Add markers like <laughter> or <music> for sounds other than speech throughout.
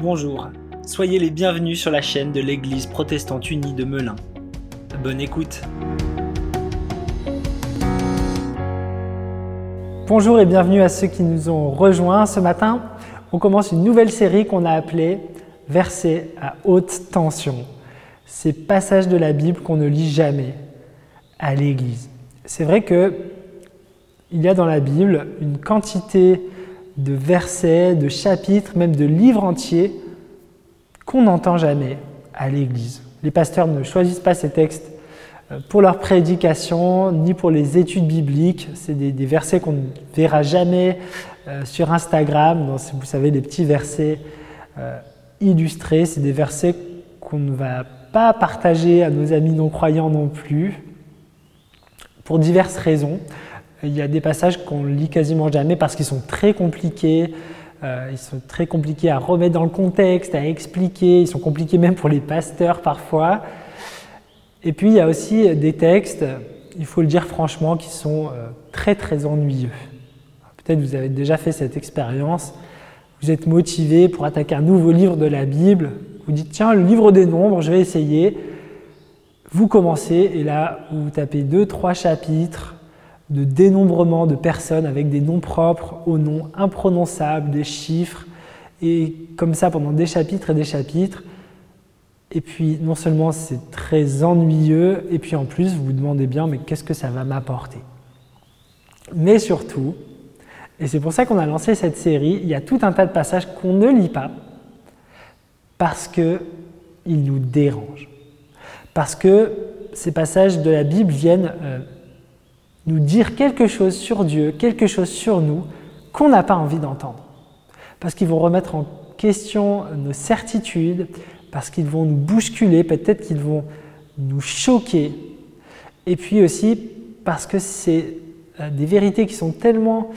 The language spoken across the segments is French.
Bonjour, soyez les bienvenus sur la chaîne de l'Église protestante unie de Melun. Bonne écoute. Bonjour et bienvenue à ceux qui nous ont rejoints ce matin. On commence une nouvelle série qu'on a appelée Versets à haute tension. Ces passages de la Bible qu'on ne lit jamais à l'Église. C'est vrai que il y a dans la Bible une quantité de versets, de chapitres, même de livres entiers qu'on n'entend jamais à l'Église. Les pasteurs ne choisissent pas ces textes euh, pour leur prédication, ni pour les études bibliques. C'est des, versets qu'on ne verra jamais euh, sur Instagram. vous savez, des petits versets euh, illustrés. C'est des versets qu'on ne va pas partager à nos amis non-croyants non plus, pour diverses raisons. Il y a des passages qu'on lit quasiment jamais parce qu'ils sont très compliqués, euh, ils sont très compliqués à remettre dans le contexte, à expliquer, ils sont compliqués même pour les pasteurs parfois. Et puis il y a aussi des textes, il faut le dire franchement, qui sont euh, très très ennuyeux. Peut-être vous avez déjà fait cette expérience, vous êtes motivé pour attaquer un nouveau livre de la Bible, vous dites tiens, le livre des nombres, je vais essayer. Vous commencez et là, vous tapez deux, trois chapitres, de dénombrement de personnes avec des noms propres aux noms imprononçables, des chiffres, et comme ça pendant des chapitres et des chapitres. Et puis non seulement c'est très ennuyeux, et puis en plus vous vous demandez bien mais qu'est-ce que ça va m'apporter? Mais surtout, et c'est pour ça qu'on a lancé cette série, il y a tout un tas de passages qu'on ne lit pas parce qu'ils nous dérangent. Parce que ces passages de la Bible viennent euh, nous dire quelque chose sur Dieu, quelque chose sur nous qu'on n'a pas envie d'entendre. Parce qu'ils vont remettre en question nos certitudes, parce qu'ils vont nous bousculer, peut-être qu'ils vont nous choquer. Et puis aussi parce que c'est euh, des vérités qui sont tellement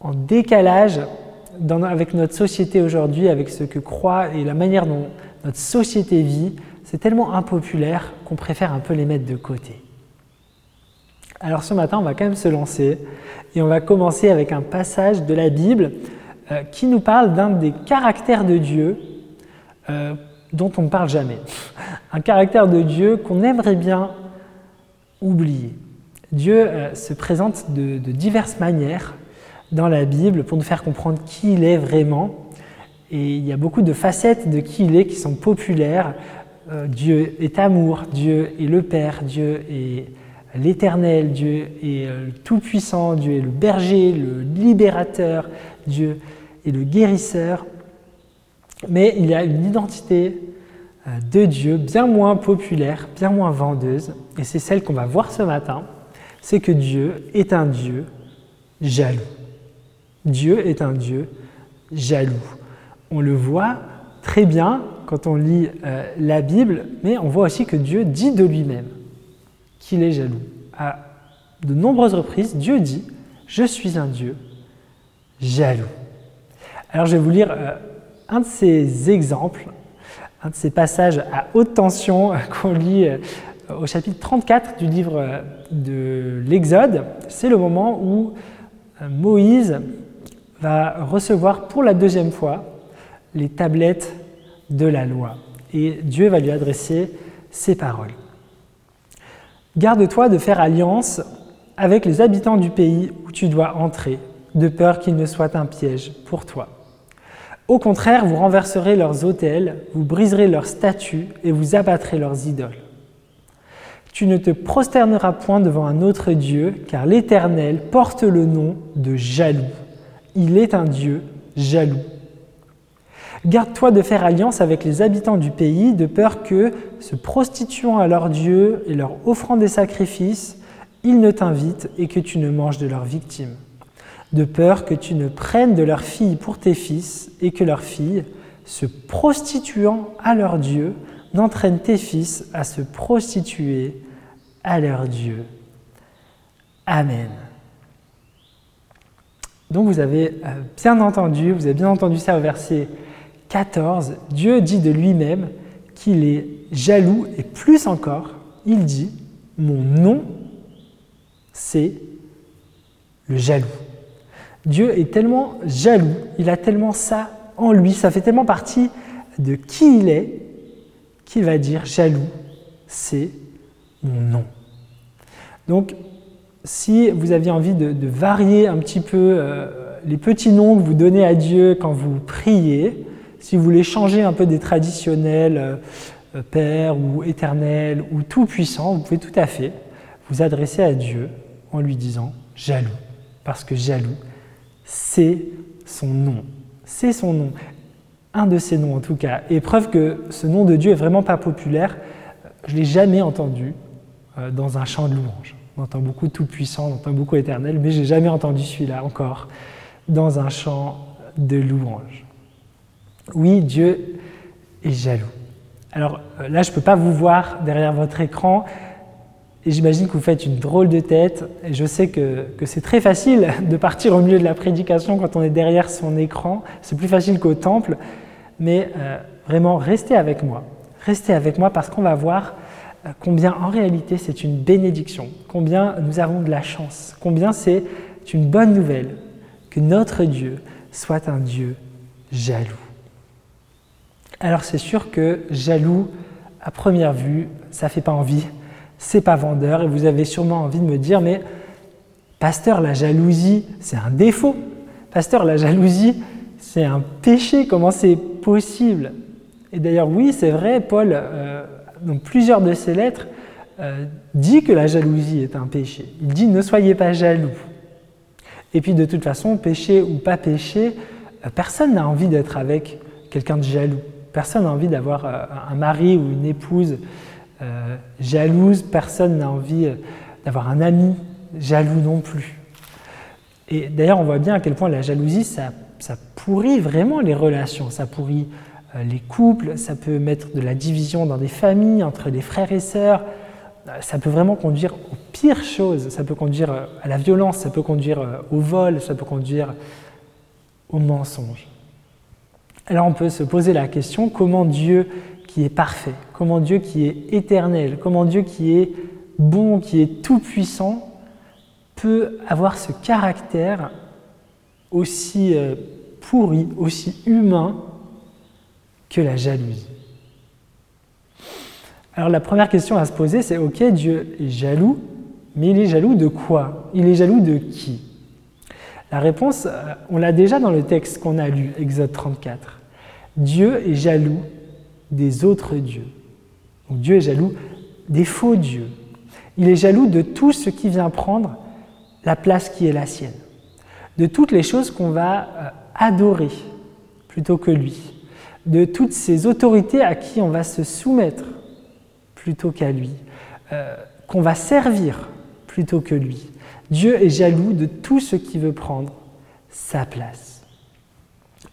en décalage avec notre société aujourd'hui, avec ce que croit et la manière dont notre société vit, c'est tellement impopulaire qu'on préfère un peu les mettre de côté. Alors ce matin, on va quand même se lancer et on va commencer avec un passage de la Bible euh, qui nous parle d'un des caractères de Dieu euh, dont on ne parle jamais. <laughs> Un caractère de Dieu qu'on aimerait bien oublier. Dieu euh, se présente de, diverses manières dans la Bible pour nous faire comprendre qui il est vraiment. Et il y a beaucoup de facettes de qui il est qui sont populaires. Dieu est amour, Dieu est le Père, Dieu est l'éternel, Dieu est euh, le tout-puissant, Dieu est le berger, le libérateur, Dieu est le guérisseur. Mais il y a une identité euh, de Dieu bien moins populaire, bien moins vendeuse, et c'est celle qu'on va voir ce matin, c'est que Dieu est un Dieu jaloux. Dieu est un Dieu jaloux. On le voit très bien quand on lit euh, la Bible, mais on voit aussi que Dieu dit de lui-même qu'il est jaloux. À de nombreuses reprises, Dieu dit Je suis un Dieu jaloux. Alors je vais vous lire euh, un de ces exemples, un de ces passages à haute tension <laughs> qu'on lit euh, au chapitre 34 du livre euh, de l'Exode. C'est le moment où Moïse va recevoir pour la deuxième fois les tablettes de la loi. Et Dieu va lui adresser ces paroles. Garde-toi de faire alliance avec les habitants du pays où tu dois entrer, de peur qu'il ne soit un piège pour toi. Au contraire, vous renverserez leurs autels, vous briserez leurs statues et vous abattrez leurs idoles. Tu ne te prosterneras point devant un autre Dieu, car l'Éternel porte le nom de jaloux. Il est un Dieu jaloux. Garde-toi de faire alliance avec les habitants du pays, de peur que, se prostituant à leurs dieux et leur offrant des sacrifices, ils ne t'invitent et que tu ne manges de leurs victimes. De peur que tu ne prennes de leurs filles pour tes fils et que leurs filles, se prostituant à leurs dieux, n'entraînent tes fils à se prostituer à leurs dieux. Amen. Donc vous avez euh, bien entendu, vous avez bien entendu ça au verset 14, Dieu dit de lui-même qu'il est jaloux et plus encore, il dit, mon nom, c'est le jaloux. Dieu est tellement jaloux, il a tellement ça en lui, ça fait tellement partie de qui il est, qu'il va dire jaloux, c'est mon nom. Donc, si vous aviez envie de, varier un petit peu euh, les petits noms que vous donnez à Dieu quand vous priez, si vous voulez changer un peu des traditionnels euh, euh, Père ou Éternel ou Tout-Puissant, vous pouvez tout à fait vous adresser à Dieu en lui disant jaloux, parce que jaloux, c'est son nom. C'est son nom. Un de ses noms en tout cas. Et preuve que ce nom de Dieu est vraiment pas populaire, je l'ai jamais entendu euh, dans un chant de louange. On entend beaucoup Tout-Puissant, on entend beaucoup Éternel, mais j'ai jamais entendu celui-là encore dans un chant de louange. Oui, Dieu est jaloux. Alors euh, là, je ne peux pas vous voir derrière votre écran, et j'imagine que vous faites une drôle de tête, et je sais que, c'est très facile <laughs> de partir au milieu de la prédication quand on est derrière son écran, c'est plus facile qu'au temple, mais euh, vraiment, restez avec moi. Restez avec moi parce qu'on va voir euh, combien en réalité c'est une bénédiction, combien nous avons de la chance, combien c'est une bonne nouvelle que notre Dieu soit un Dieu jaloux. Alors c'est sûr que jaloux, à première vue, ça fait pas envie, c'est pas vendeur, et vous avez sûrement envie de me dire, mais pasteur, la jalousie, c'est un défaut. Pasteur, la jalousie, c'est un péché, comment c'est possible? Et d'ailleurs, oui, c'est vrai, Paul, euh, dans plusieurs de ses lettres, euh, dit que la jalousie est un péché. Il dit ne soyez pas jaloux. Et puis de toute façon, péché ou pas péché, euh, personne n'a envie d'être avec quelqu'un de jaloux. Personne n'a envie d'avoir euh, un mari ou une épouse euh, jalouse. Personne n'a envie d'avoir un ami jaloux non plus. Et d'ailleurs, on voit bien à quel point la jalousie, ça, pourrit vraiment les relations. Ça pourrit les couples, ça peut mettre de la division dans des familles, entre les frères et sœurs, ça peut vraiment conduire aux pires choses. Ça peut conduire euh, à la violence, ça peut conduire euh, au vol, ça peut conduire au mensonge. Alors on peut se poser la question comment Dieu qui est parfait, comment Dieu qui est éternel, comment Dieu qui est bon, qui est tout-puissant, peut avoir ce caractère aussi euh, pourri, aussi humain que la jalousie? Alors la première question à se poser, c'est ok, Dieu est jaloux, mais il est jaloux de quoi? Il est jaloux de qui? La réponse, euh, on l'a déjà dans le texte qu'on a lu, Exode 34. Dieu est jaloux des autres dieux. Dieu est jaloux des faux dieux. Il est jaloux de tout ce qui vient prendre la place qui est la sienne, de toutes les choses qu'on va euh, adorer plutôt que lui, de toutes ces autorités à qui on va se soumettre plutôt qu'à lui, euh, qu'on va servir plutôt que lui. Dieu est jaloux de tout ce qui veut prendre sa place.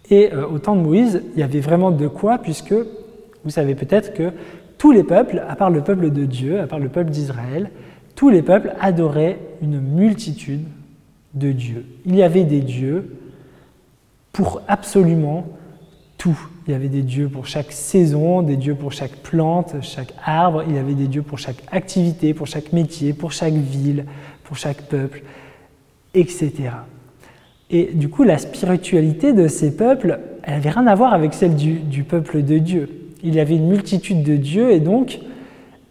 Et euh, au temps de Moïse, il y avait vraiment de quoi, puisque vous savez peut-être que tous les peuples, à part le peuple de Dieu, à part le peuple d'Israël, tous les peuples adoraient une multitude de dieux. Il y avait des dieux pour absolument tout. Il y avait des dieux pour chaque saison, des dieux pour chaque plante, chaque arbre, il y avait des dieux pour chaque activité, pour chaque métier, pour chaque ville, pour chaque peuple, etc. Et du coup, la spiritualité de ces peuples, elle n'avait rien à voir avec celle du, peuple de Dieu. Il y avait une multitude de dieux et donc,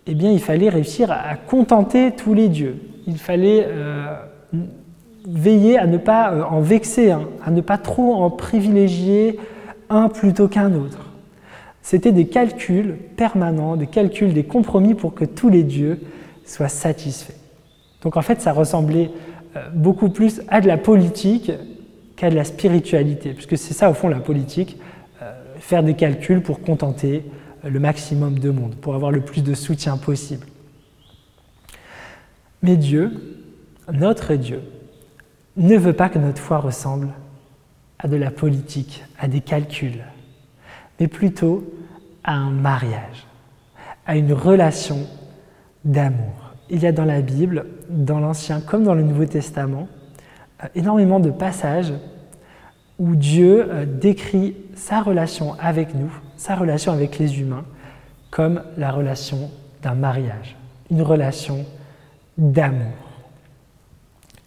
eh bien, il fallait réussir à contenter tous les dieux. Il fallait euh, veiller à ne pas euh, en vexer, hein, à ne pas trop en privilégier un plutôt qu'un autre. C'était des calculs permanents, des calculs, des compromis pour que tous les dieux soient satisfaits. Donc en fait, ça ressemblait beaucoup plus à de la politique qu'à de la spiritualité, puisque c'est ça au fond la politique, euh, faire des calculs pour contenter euh, le maximum de monde, pour avoir le plus de soutien possible. Mais Dieu, notre Dieu, ne veut pas que notre foi ressemble à de la politique, à des calculs, mais plutôt à un mariage, à une relation d'amour. Il y a dans la Bible, dans l'Ancien comme dans le Nouveau Testament, euh, énormément de passages où Dieu euh, décrit sa relation avec nous, sa relation avec les humains, comme la relation d'un mariage, une relation d'amour.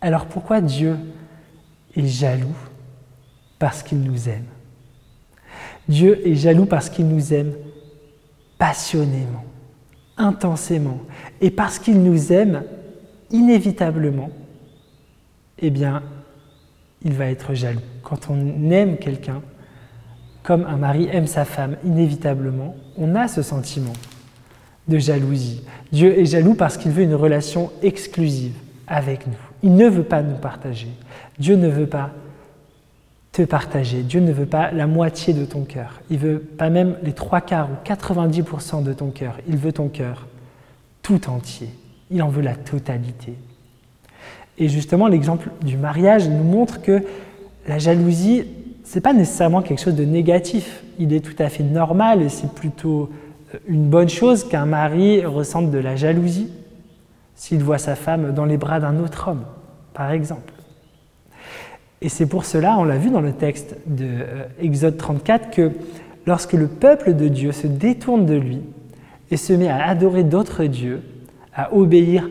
Alors pourquoi Dieu est jaloux parce qu'il nous aime? Dieu est jaloux parce qu'il nous aime passionnément, intensément. Et parce qu'il nous aime inévitablement, eh bien, il va être jaloux. Quand on aime quelqu'un, comme un mari aime sa femme, inévitablement, on a ce sentiment de jalousie. Dieu est jaloux parce qu'il veut une relation exclusive avec nous. Il ne veut pas nous partager. Dieu ne veut pas te partager. Dieu ne veut pas la moitié de ton cœur. Il veut pas même les trois quarts ou 90% de ton cœur. Il veut ton cœur tout entier. Il en veut la totalité. Et justement, l'exemple du mariage nous montre que la jalousie, c'est pas nécessairement quelque chose de négatif. Il est tout à fait normal et c'est plutôt une bonne chose qu'un mari ressente de la jalousie s'il voit sa femme dans les bras d'un autre homme, par exemple. Et c'est pour cela, on l'a vu dans le texte de euh, Exode 34, que lorsque le peuple de Dieu se détourne de lui et se met à adorer d'autres dieux, à obéir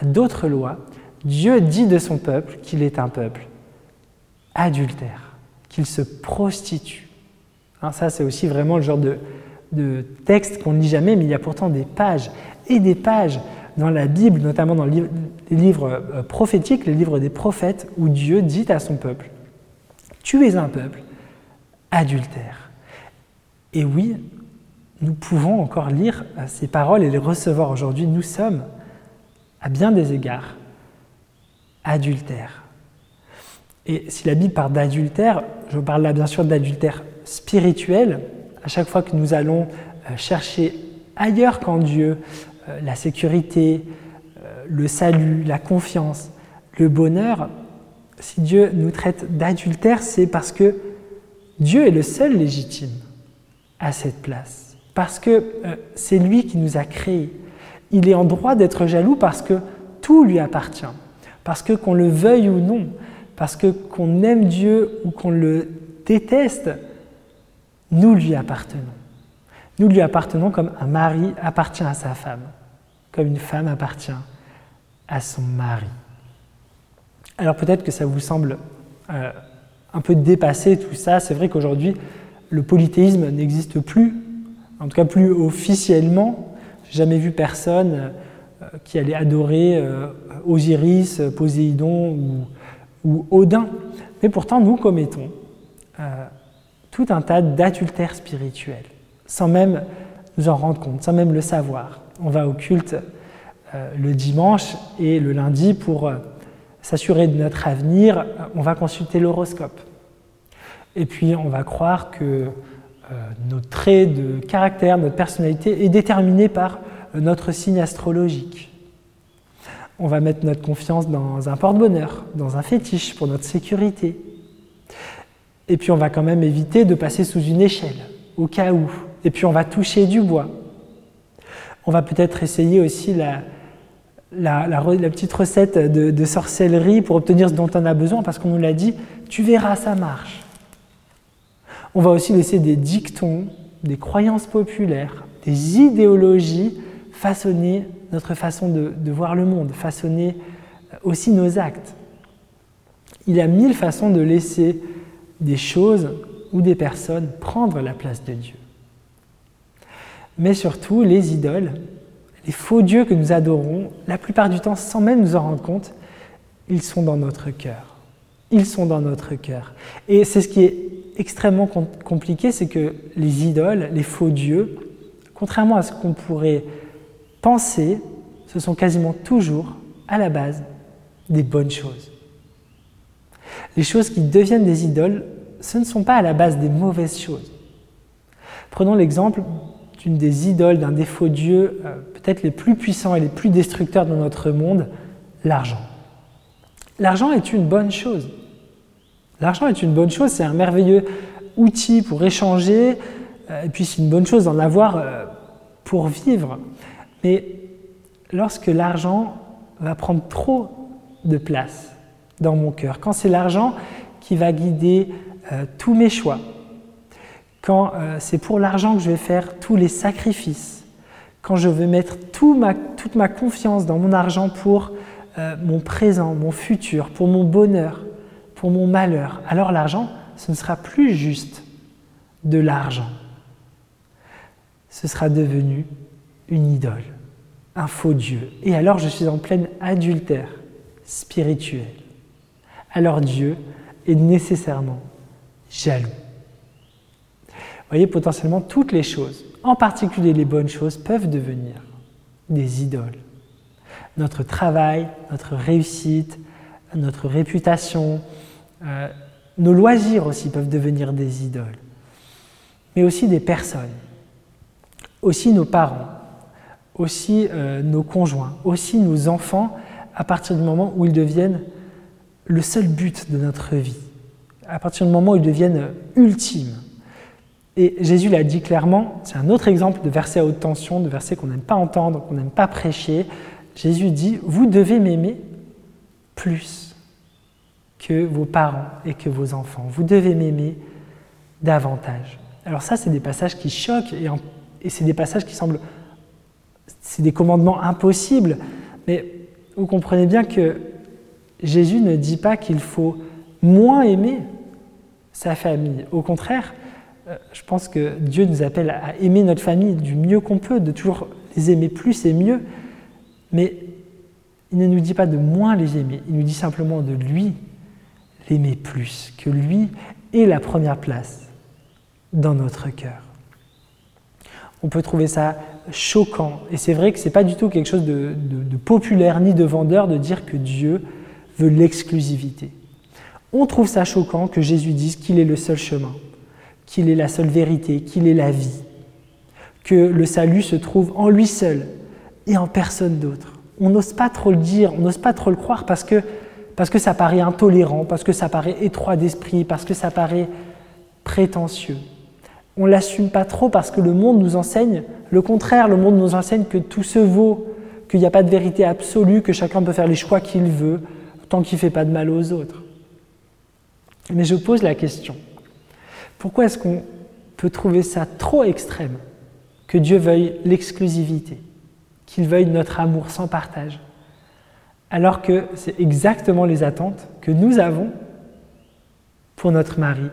à d'autres lois, Dieu dit de son peuple qu'il est un peuple adultère, qu'il se prostitue. Hein, ça, c'est aussi vraiment le genre de, de texte qu'on ne lit jamais, mais il y a pourtant des pages et des pages dans la Bible, notamment dans les livres euh, prophétiques, les livres des prophètes, où Dieu dit à son peuple, tu es un peuple adultère. Et oui, nous pouvons encore lire euh, ces paroles et les recevoir aujourd'hui. Nous sommes, à bien des égards, adultères. Et si la Bible parle d'adultère, je parle là bien sûr d'adultère spirituel, à chaque fois que nous allons euh, chercher ailleurs qu'en Dieu la sécurité, euh, le salut, la confiance, le bonheur, si Dieu nous traite d'adultère, c'est parce que Dieu est le seul légitime à cette place. Parce que c'est lui qui nous a créés. Il est en droit d'être jaloux parce que tout lui appartient. Parce que qu'on le veuille ou non, parce que qu'on aime Dieu ou qu'on le déteste, nous lui appartenons. Nous lui appartenons comme un mari appartient à sa femme, comme une femme appartient à son mari. Alors peut-être que ça vous semble euh, un peu dépassé tout ça. C'est vrai qu'aujourd'hui, le polythéisme n'existe plus, en tout cas plus officiellement. J'ai jamais vu personne euh, qui allait adorer euh, Osiris, Poséidon ou, ou, Odin. Mais pourtant, nous commettons tout un tas d'adultères spirituels, sans même nous en rendre compte, sans même le savoir. On va au culte euh, le dimanche et le lundi pour euh, s'assurer de notre avenir, on va consulter l'horoscope. Et puis on va croire que euh, notre trait de caractère, notre personnalité est déterminé par notre signe astrologique. On va mettre notre confiance dans un porte-bonheur, dans un fétiche pour notre sécurité. Et puis on va quand même éviter de passer sous une échelle, au cas où. Et puis on va toucher du bois. On va peut-être essayer aussi la, petite recette de, sorcellerie pour obtenir ce dont on a besoin, parce qu'on nous l'a dit, tu verras, ça marche. On va aussi laisser des dictons, des croyances populaires, des idéologies façonner notre façon de, de voir le monde, façonner aussi nos actes. Il y a mille façons de laisser des choses ou des personnes prendre la place de Dieu. Mais surtout, les idoles, les faux dieux que nous adorons, la plupart du temps, sans même nous en rendre compte, ils sont dans notre cœur. Ils sont dans notre cœur. Et c'est ce qui est extrêmement compliqué, c'est que les idoles, les faux dieux, contrairement à ce qu'on pourrait penser, ce sont quasiment toujours, à la base, des bonnes choses. Les choses qui deviennent des idoles, ce ne sont pas à la base des mauvaises choses. Prenons l'exemple d'une des idoles, d'un des faux dieux, euh, peut-être les plus puissants et les plus destructeurs de notre monde, l'argent. L'argent est une bonne chose. L'argent est une bonne chose, c'est un merveilleux outil pour échanger, euh, et puis c'est une bonne chose d'en avoir euh, pour vivre. Mais lorsque l'argent va prendre trop de place, dans mon cœur, quand c'est l'argent qui va guider tous mes choix, quand euh, c'est pour l'argent que je vais faire tous les sacrifices, quand je veux mettre toute ma confiance dans mon argent pour euh, mon présent, mon futur, pour mon bonheur, pour mon malheur, alors l'argent, ce ne sera plus juste de l'argent. Ce sera devenu une idole, un faux Dieu. Et alors je suis en plein adultère spirituel. Alors Dieu est nécessairement jaloux. Vous voyez, potentiellement, toutes les choses, en particulier les bonnes choses, peuvent devenir des idoles. Notre travail, notre réussite, notre réputation, euh, nos loisirs aussi peuvent devenir des idoles, mais aussi des personnes, aussi nos parents, aussi euh, nos conjoints, aussi nos enfants, à partir du moment où ils deviennent le seul but de notre vie, à partir du moment où ils deviennent ultimes. Et Jésus l'a dit clairement, c'est un autre exemple de verset à haute tension, de verset qu'on n'aime pas entendre, qu'on n'aime pas prêcher. Jésus dit, vous devez m'aimer plus que vos parents et que vos enfants. Vous devez m'aimer davantage. Alors ça, c'est des passages qui choquent et, et c'est des passages qui semblent... C'est des commandements impossibles, mais vous comprenez bien que Jésus ne dit pas qu'il faut moins aimer sa famille. Au contraire, je pense que Dieu nous appelle à aimer notre famille du mieux qu'on peut, de toujours les aimer plus et mieux. Mais il ne nous dit pas de moins les aimer, il nous dit simplement de lui l'aimer plus, que lui ait la première place dans notre cœur. On peut trouver ça choquant, et c'est vrai que ce n'est pas du tout quelque chose de populaire ni de vendeur de dire que Dieu veut l'exclusivité. On trouve ça choquant que Jésus dise qu'il est le seul chemin, qu'il est la seule vérité, qu'il est la vie, que le salut se trouve en lui seul et en personne d'autre. On n'ose pas trop le dire, on n'ose pas trop le croire parce que, ça paraît intolérant, parce que ça paraît étroit d'esprit, parce que ça paraît prétentieux. On l'assume pas trop parce que le monde nous enseigne le contraire, le monde nous enseigne que tout se vaut, qu'il n'y a pas de vérité absolue, que chacun peut faire les choix qu'il veut, tant qu'il ne fait pas de mal aux autres. Mais je pose la question, pourquoi est-ce qu'on peut trouver ça trop extrême que Dieu veuille l'exclusivité, qu'il veuille notre amour sans partage, alors que c'est exactement les attentes que nous avons pour notre mari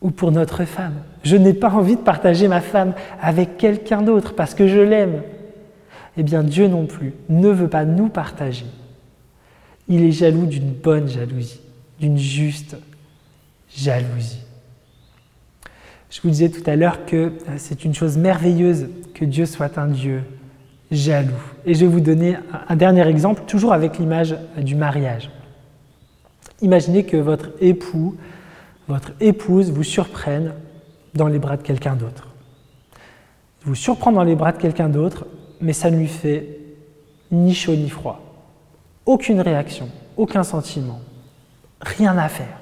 ou pour notre femme? Je n'ai pas envie de partager ma femme avec quelqu'un d'autre parce que je l'aime. Eh bien Dieu non plus ne veut pas nous partager il est jaloux d'une bonne jalousie, d'une juste jalousie. Je vous disais tout à l'heure que euh, c'est une chose merveilleuse que Dieu soit un Dieu jaloux. Et je vais vous donner un dernier exemple, toujours avec l'image du mariage. Imaginez que votre époux, votre épouse vous surprenne dans les bras de quelqu'un d'autre. Vous surprend dans les bras de quelqu'un d'autre, mais ça ne lui fait ni chaud ni froid. Aucune réaction, aucun sentiment, rien à faire.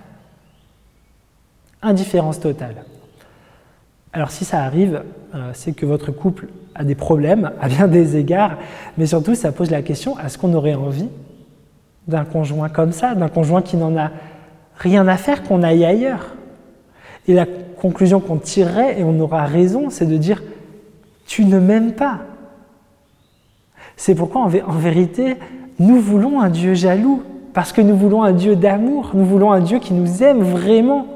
Indifférence totale. Alors si ça arrive, euh, c'est que votre couple a des problèmes <laughs> à bien des égards, mais surtout ça pose la question, est-ce qu'on aurait envie d'un conjoint comme ça, d'un conjoint qui n'en a rien à faire, qu'on aille ailleurs? Et la conclusion qu'on tirerait, et on aura raison, c'est de dire, tu ne m'aimes pas. C'est pourquoi en vérité, nous voulons un Dieu jaloux, parce que nous voulons un Dieu d'amour, nous voulons un Dieu qui nous aime vraiment.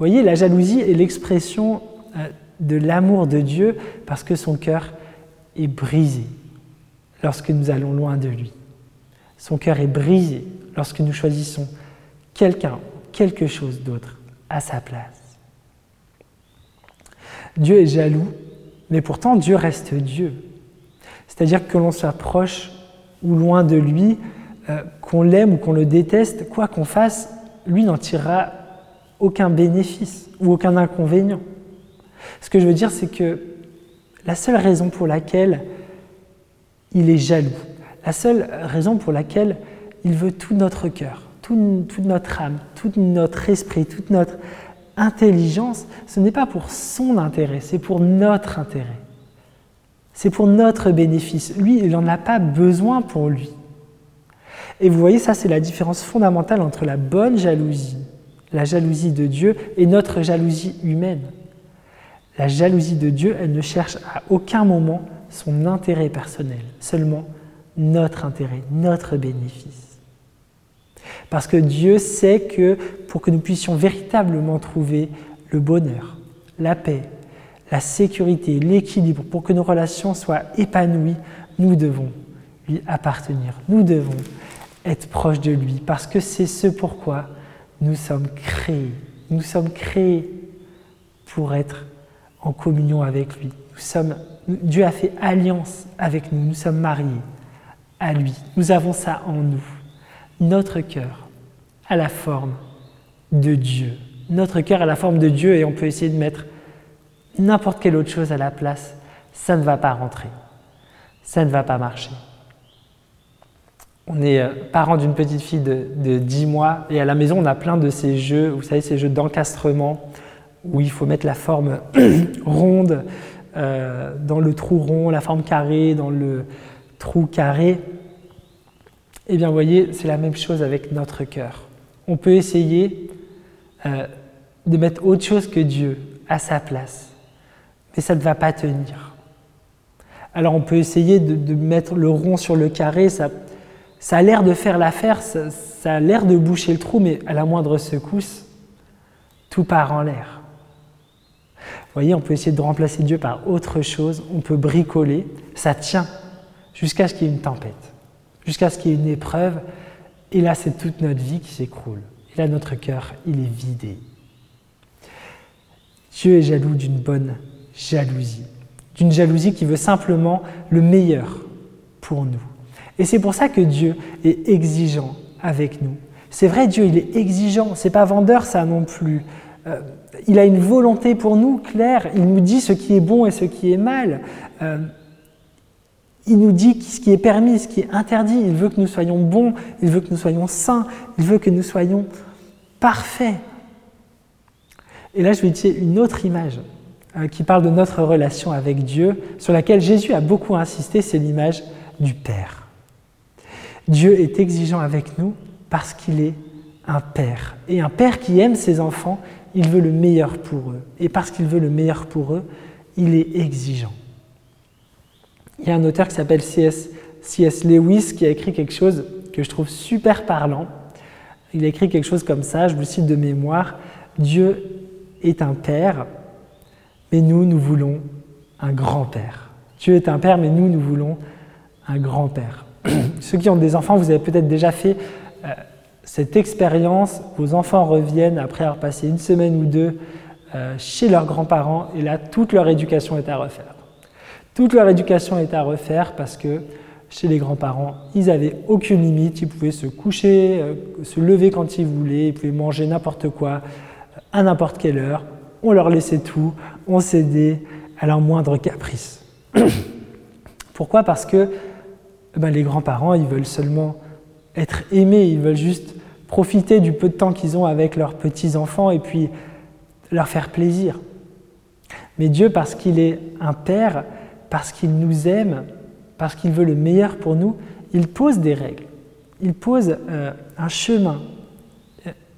Voyez, la jalousie est l'expression euh, de l'amour de Dieu parce que son cœur est brisé lorsque nous allons loin de lui. Son cœur est brisé lorsque nous choisissons quelqu'un, quelque chose d'autre à sa place. Dieu est jaloux, mais pourtant Dieu reste Dieu. C'est-à-dire que l'on s'approche ou loin de lui, euh, qu'on l'aime ou qu'on le déteste, quoi qu'on fasse, lui n'en tirera aucun bénéfice ou aucun inconvénient. Ce que je veux dire, c'est que la seule raison pour laquelle il est jaloux, la seule raison pour laquelle il veut tout notre cœur, toute notre âme, tout notre esprit, toute notre intelligence, ce n'est pas pour son intérêt, c'est pour notre intérêt. C'est pour notre bénéfice. Lui, il n'en a pas besoin pour lui. Et vous voyez, ça, c'est la différence fondamentale entre la bonne jalousie, la jalousie de Dieu, et notre jalousie humaine. La jalousie de Dieu, elle ne cherche à aucun moment son intérêt personnel, seulement notre intérêt, notre bénéfice. Parce que Dieu sait que pour que nous puissions véritablement trouver le bonheur, la paix, la sécurité, l'équilibre, pour que nos relations soient épanouies, nous devons lui appartenir. Nous devons être proches de lui, parce que c'est ce pourquoi nous sommes créés. Nous sommes créés pour être en communion avec lui. Nous sommes, Dieu a fait alliance avec nous, nous sommes mariés à lui. Nous avons ça en nous. Notre cœur a la forme de Dieu. Notre cœur a la forme de Dieu et on peut essayer de mettre n'importe quelle autre chose à la place. Ça ne va pas rentrer. Ça ne va pas marcher. On est euh, parent d'une petite fille de, de 10 mois et à la maison on a plein de ces jeux, vous savez, ces jeux d'encastrement où il faut mettre la forme <clears throat> ronde euh, dans le trou rond, la forme carrée dans le trou carré. Eh bien, vous voyez, c'est la même chose avec notre cœur. On peut essayer euh, de mettre autre chose que Dieu à sa place, mais ça ne va pas tenir. Alors on peut essayer de, mettre le rond sur le carré, ça, ça a l'air de faire l'affaire, ça, a l'air de boucher le trou, mais à la moindre secousse, tout part en l'air. Vous voyez, on peut essayer de remplacer Dieu par autre chose, on peut bricoler, ça tient jusqu'à ce qu'il y ait une tempête, jusqu'à ce qu'il y ait une épreuve, et là c'est toute notre vie qui s'écroule. Et là notre cœur, il est vidé. Dieu est jaloux d'une bonne jalousie, d'une jalousie qui veut simplement le meilleur pour nous. Et c'est pour ça que Dieu est exigeant avec nous. C'est vrai, Dieu, il est exigeant. C'est pas vendeur, ça non plus. Euh, il a une volonté pour nous claire. Il nous dit ce qui est bon et ce qui est mal. Euh, il nous dit ce qui est permis, ce qui est interdit. Il veut que nous soyons bons, il veut que nous soyons saints, il veut que nous soyons parfaits. Et là, je vais utiliser une autre image euh, qui parle de notre relation avec Dieu, sur laquelle Jésus a beaucoup insisté, c'est l'image du Père. Dieu est exigeant avec nous parce qu'il est un père. Et un père qui aime ses enfants, il veut le meilleur pour eux. Et parce qu'il veut le meilleur pour eux, il est exigeant. Il y a un auteur qui s'appelle C.S. Lewis qui a écrit quelque chose que je trouve super parlant. Il a écrit quelque chose comme ça, je vous cite de mémoire, Dieu est un père, mais nous, nous voulons un grand-père. Dieu est un père, mais nous, nous voulons un grand-père. <clears throat> Ceux qui ont des enfants, vous avez peut-être déjà fait euh, cette expérience. Vos enfants reviennent après avoir passé une semaine ou deux euh, chez leurs grands-parents et là, toute leur éducation est à refaire. Toute leur éducation est à refaire parce que chez les grands-parents, ils n'avaient aucune limite. Ils pouvaient se coucher, euh, se lever quand ils voulaient, ils pouvaient manger n'importe quoi, à n'importe quelle heure. On leur laissait tout, on cédait à leur moindre caprice. <clears throat> Pourquoi? Parce que ben, les grands-parents, ils veulent seulement être aimés, ils veulent juste profiter du peu de temps qu'ils ont avec leurs petits-enfants et puis leur faire plaisir. Mais Dieu, parce qu'il est un Père, parce qu'il nous aime, parce qu'il veut le meilleur pour nous, il pose des règles, il pose euh, un chemin.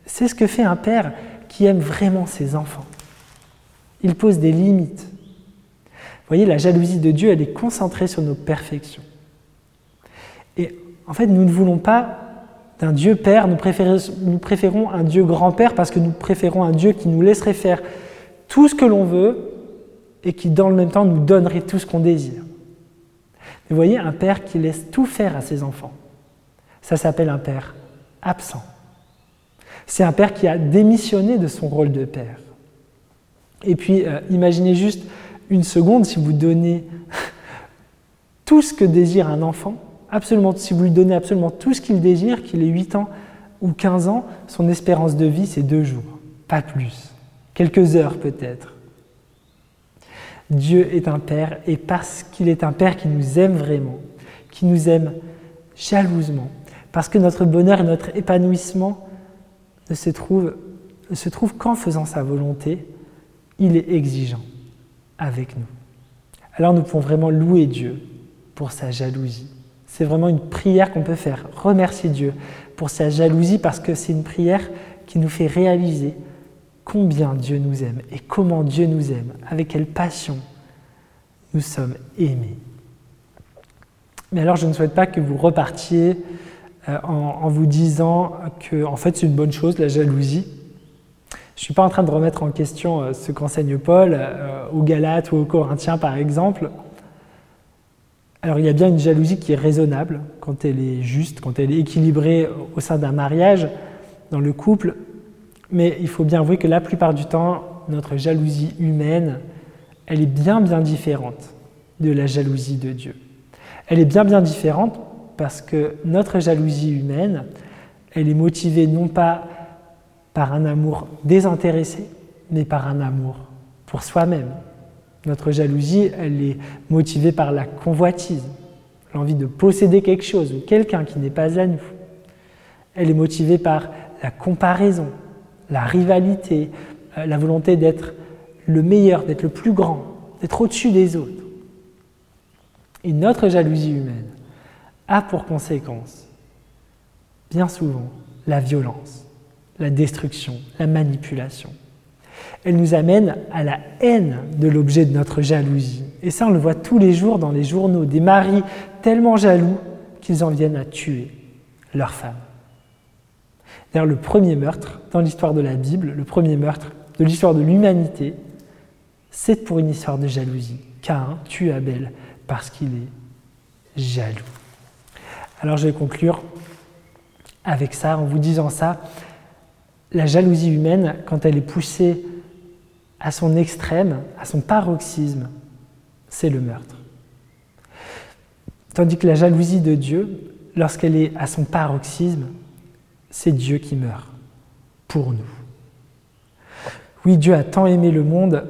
C'est ce que fait un Père qui aime vraiment ses enfants. Il pose des limites. Vous voyez, la jalousie de Dieu, elle est concentrée sur nos perfections. En fait, nous ne voulons pas d'un Dieu Père, nous, nous préférons un Dieu grand-père parce que nous préférons un Dieu qui nous laisserait faire tout ce que l'on veut et qui, dans le même temps, nous donnerait tout ce qu'on désire. Vous voyez, un père qui laisse tout faire à ses enfants, ça s'appelle un père absent. C'est un père qui a démissionné de son rôle de père. Et puis, euh, imaginez juste une seconde si vous donnez <laughs> tout ce que désire un enfant absolument, si vous lui donnez absolument tout ce qu'il désire, qu'il ait 8 ans ou 15 ans, son espérance de vie, c'est deux jours, pas plus. Quelques heures peut-être. Dieu est un Père et parce qu'il est un Père qui nous aime vraiment, qui nous aime jalousement, parce que notre bonheur et notre épanouissement ne se trouvent, se trouvent qu'en faisant sa volonté, il est exigeant avec nous. Alors nous pouvons vraiment louer Dieu pour sa jalousie. C'est vraiment une prière qu'on peut faire. Remercier Dieu pour sa jalousie parce que c'est une prière qui nous fait réaliser combien Dieu nous aime et comment Dieu nous aime, avec quelle passion nous sommes aimés. Mais alors je ne souhaite pas que vous repartiez euh, en, vous disant que en fait c'est une bonne chose la jalousie. Je ne suis pas en train de remettre en question euh, ce qu'enseigne Paul euh, aux Galates ou aux Corinthiens par exemple. Alors il y a bien une jalousie qui est raisonnable quand elle est juste, quand elle est équilibrée au sein d'un mariage, dans le couple, mais il faut bien avouer que la plupart du temps, notre jalousie humaine, elle est bien bien différente de la jalousie de Dieu. Elle est bien bien différente parce que notre jalousie humaine, elle est motivée non pas par un amour désintéressé, mais par un amour pour soi-même. Notre jalousie, elle est motivée par la convoitise, l'envie de posséder quelque chose ou quelqu'un qui n'est pas à nous. Elle est motivée par la comparaison, la rivalité, euh, la volonté d'être le meilleur, d'être le plus grand, d'être au-dessus des autres. Et notre jalousie humaine a pour conséquence, bien souvent, la violence, la destruction, la manipulation. Elle nous amène à la haine de l'objet de notre jalousie. Et ça, on le voit tous les jours dans les journaux, des maris tellement jaloux qu'ils en viennent à tuer leur femme. D'ailleurs, le premier meurtre dans l'histoire de la Bible, le premier meurtre de l'histoire de l'humanité, c'est pour une histoire de jalousie. Cain tue Abel parce qu'il est jaloux. Alors je vais conclure avec ça, en vous disant ça. La jalousie humaine, quand elle est poussée à son extrême, à son paroxysme, c'est le meurtre. Tandis que la jalousie de Dieu, lorsqu'elle est à son paroxysme, c'est Dieu qui meurt pour nous. Oui, Dieu a tant aimé le monde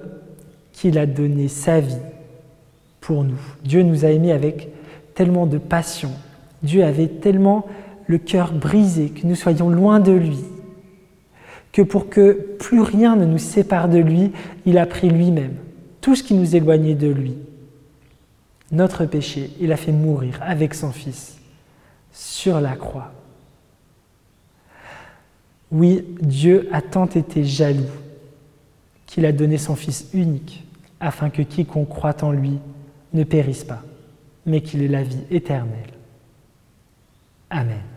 qu'il a donné sa vie pour nous. Dieu nous a aimés avec tellement de passion. Dieu avait tellement le cœur brisé que nous soyons loin de lui, que pour que plus rien ne nous sépare de lui, il a pris lui-même tout ce qui nous éloignait de lui. Notre péché, il a fait mourir avec son Fils sur la croix. Oui, Dieu a tant été jaloux qu'il a donné son Fils unique afin que quiconque croit en lui ne périsse pas, mais qu'il ait la vie éternelle. Amen.